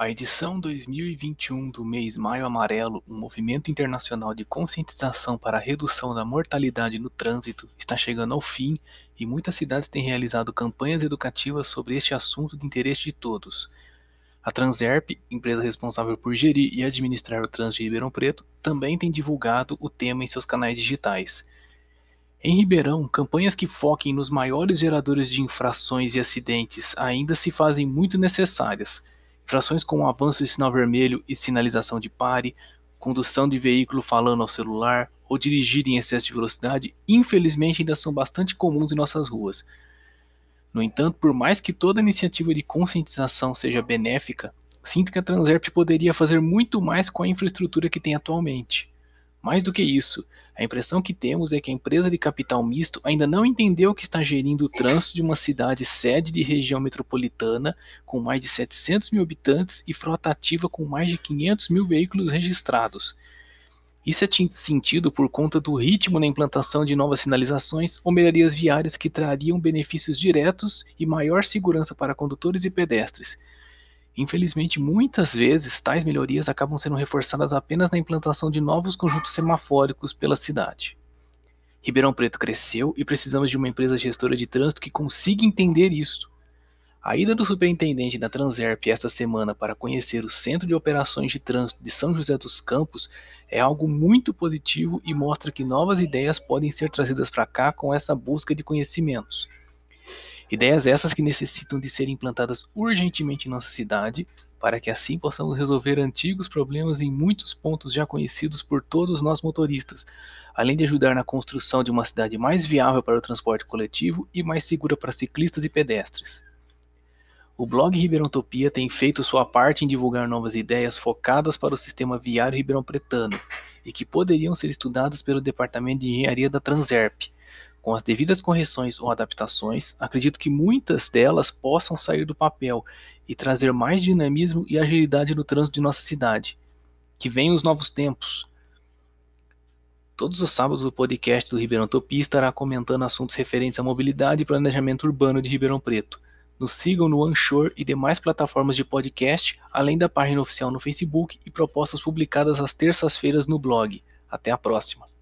A edição 2021 do mês Maio Amarelo, um movimento internacional de conscientização para a redução da mortalidade no trânsito, está chegando ao fim e muitas cidades têm realizado campanhas educativas sobre este assunto de interesse de todos. A Transerp, empresa responsável por gerir e administrar o trânsito de Ribeirão Preto, também tem divulgado o tema em seus canais digitais. Em Ribeirão, campanhas que foquem nos maiores geradores de infrações e acidentes ainda se fazem muito necessárias. Infrações como avanço de sinal vermelho e sinalização de pare, condução de veículo falando ao celular ou dirigir em excesso de velocidade, infelizmente ainda são bastante comuns em nossas ruas. No entanto, por mais que toda iniciativa de conscientização seja benéfica, sinto que a Transerp poderia fazer muito mais com a infraestrutura que tem atualmente. Mais do que isso, a impressão que temos é que a empresa de capital misto ainda não entendeu que está gerindo o trânsito de uma cidade sede de região metropolitana com mais de 700 mil habitantes e frota ativa com mais de 500 mil veículos registrados. Isso é sentido por conta do ritmo na implantação de novas sinalizações ou melhorias viárias que trariam benefícios diretos e maior segurança para condutores e pedestres Infelizmente, muitas vezes tais melhorias acabam sendo reforçadas apenas na implantação de novos conjuntos semafóricos pela cidade. Ribeirão Preto cresceu e precisamos de uma empresa gestora de trânsito que consiga entender isso. A ida do superintendente da Transerp esta semana para conhecer o Centro de Operações de Trânsito de São José dos Campos é algo muito positivo e mostra que novas ideias podem ser trazidas para cá com essa busca de conhecimentos. Ideias essas que necessitam de serem implantadas urgentemente em nossa cidade, para que assim possamos resolver antigos problemas em muitos pontos já conhecidos por todos nós motoristas, além de ajudar na construção de uma cidade mais viável para o transporte coletivo e mais segura para ciclistas e pedestres. O blog Ribeirão Topia tem feito sua parte em divulgar novas ideias focadas para o sistema viário ribeirão pretano e que poderiam ser estudadas pelo Departamento de Engenharia da Transerp, com as devidas correções ou adaptações, acredito que muitas delas possam sair do papel e trazer mais dinamismo e agilidade no trânsito de nossa cidade. Que venham os novos tempos. Todos os sábados o podcast do Ribeirão Topi estará comentando assuntos referentes à mobilidade e planejamento urbano de Ribeirão Preto. Nos sigam no Anchor e demais plataformas de podcast, além da página oficial no Facebook e propostas publicadas às terças-feiras no blog. Até a próxima!